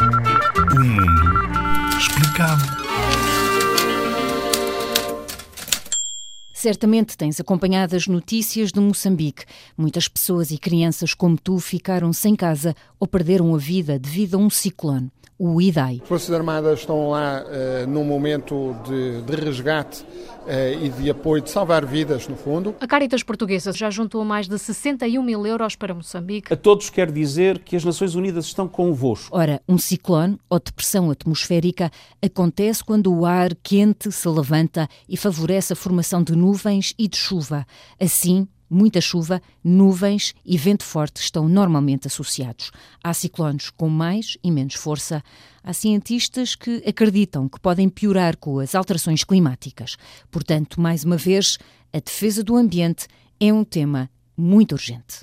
O mundo explicado. Certamente tens acompanhado as notícias de Moçambique. Muitas pessoas e crianças como tu ficaram sem casa ou perderam a vida devido a um ciclone, o Idai. As Forças Armadas estão lá uh, num momento de, de resgate uh, e de apoio, de salvar vidas, no fundo. A Caritas Portuguesa já juntou mais de 61 mil euros para Moçambique. A todos quer dizer que as Nações Unidas estão convosco. Ora, um ciclone ou depressão atmosférica acontece quando o ar quente se levanta e favorece a formação de nuvens e de chuva. Assim, Muita chuva, nuvens e vento forte estão normalmente associados. Há ciclones com mais e menos força. Há cientistas que acreditam que podem piorar com as alterações climáticas. Portanto, mais uma vez, a defesa do ambiente é um tema muito urgente.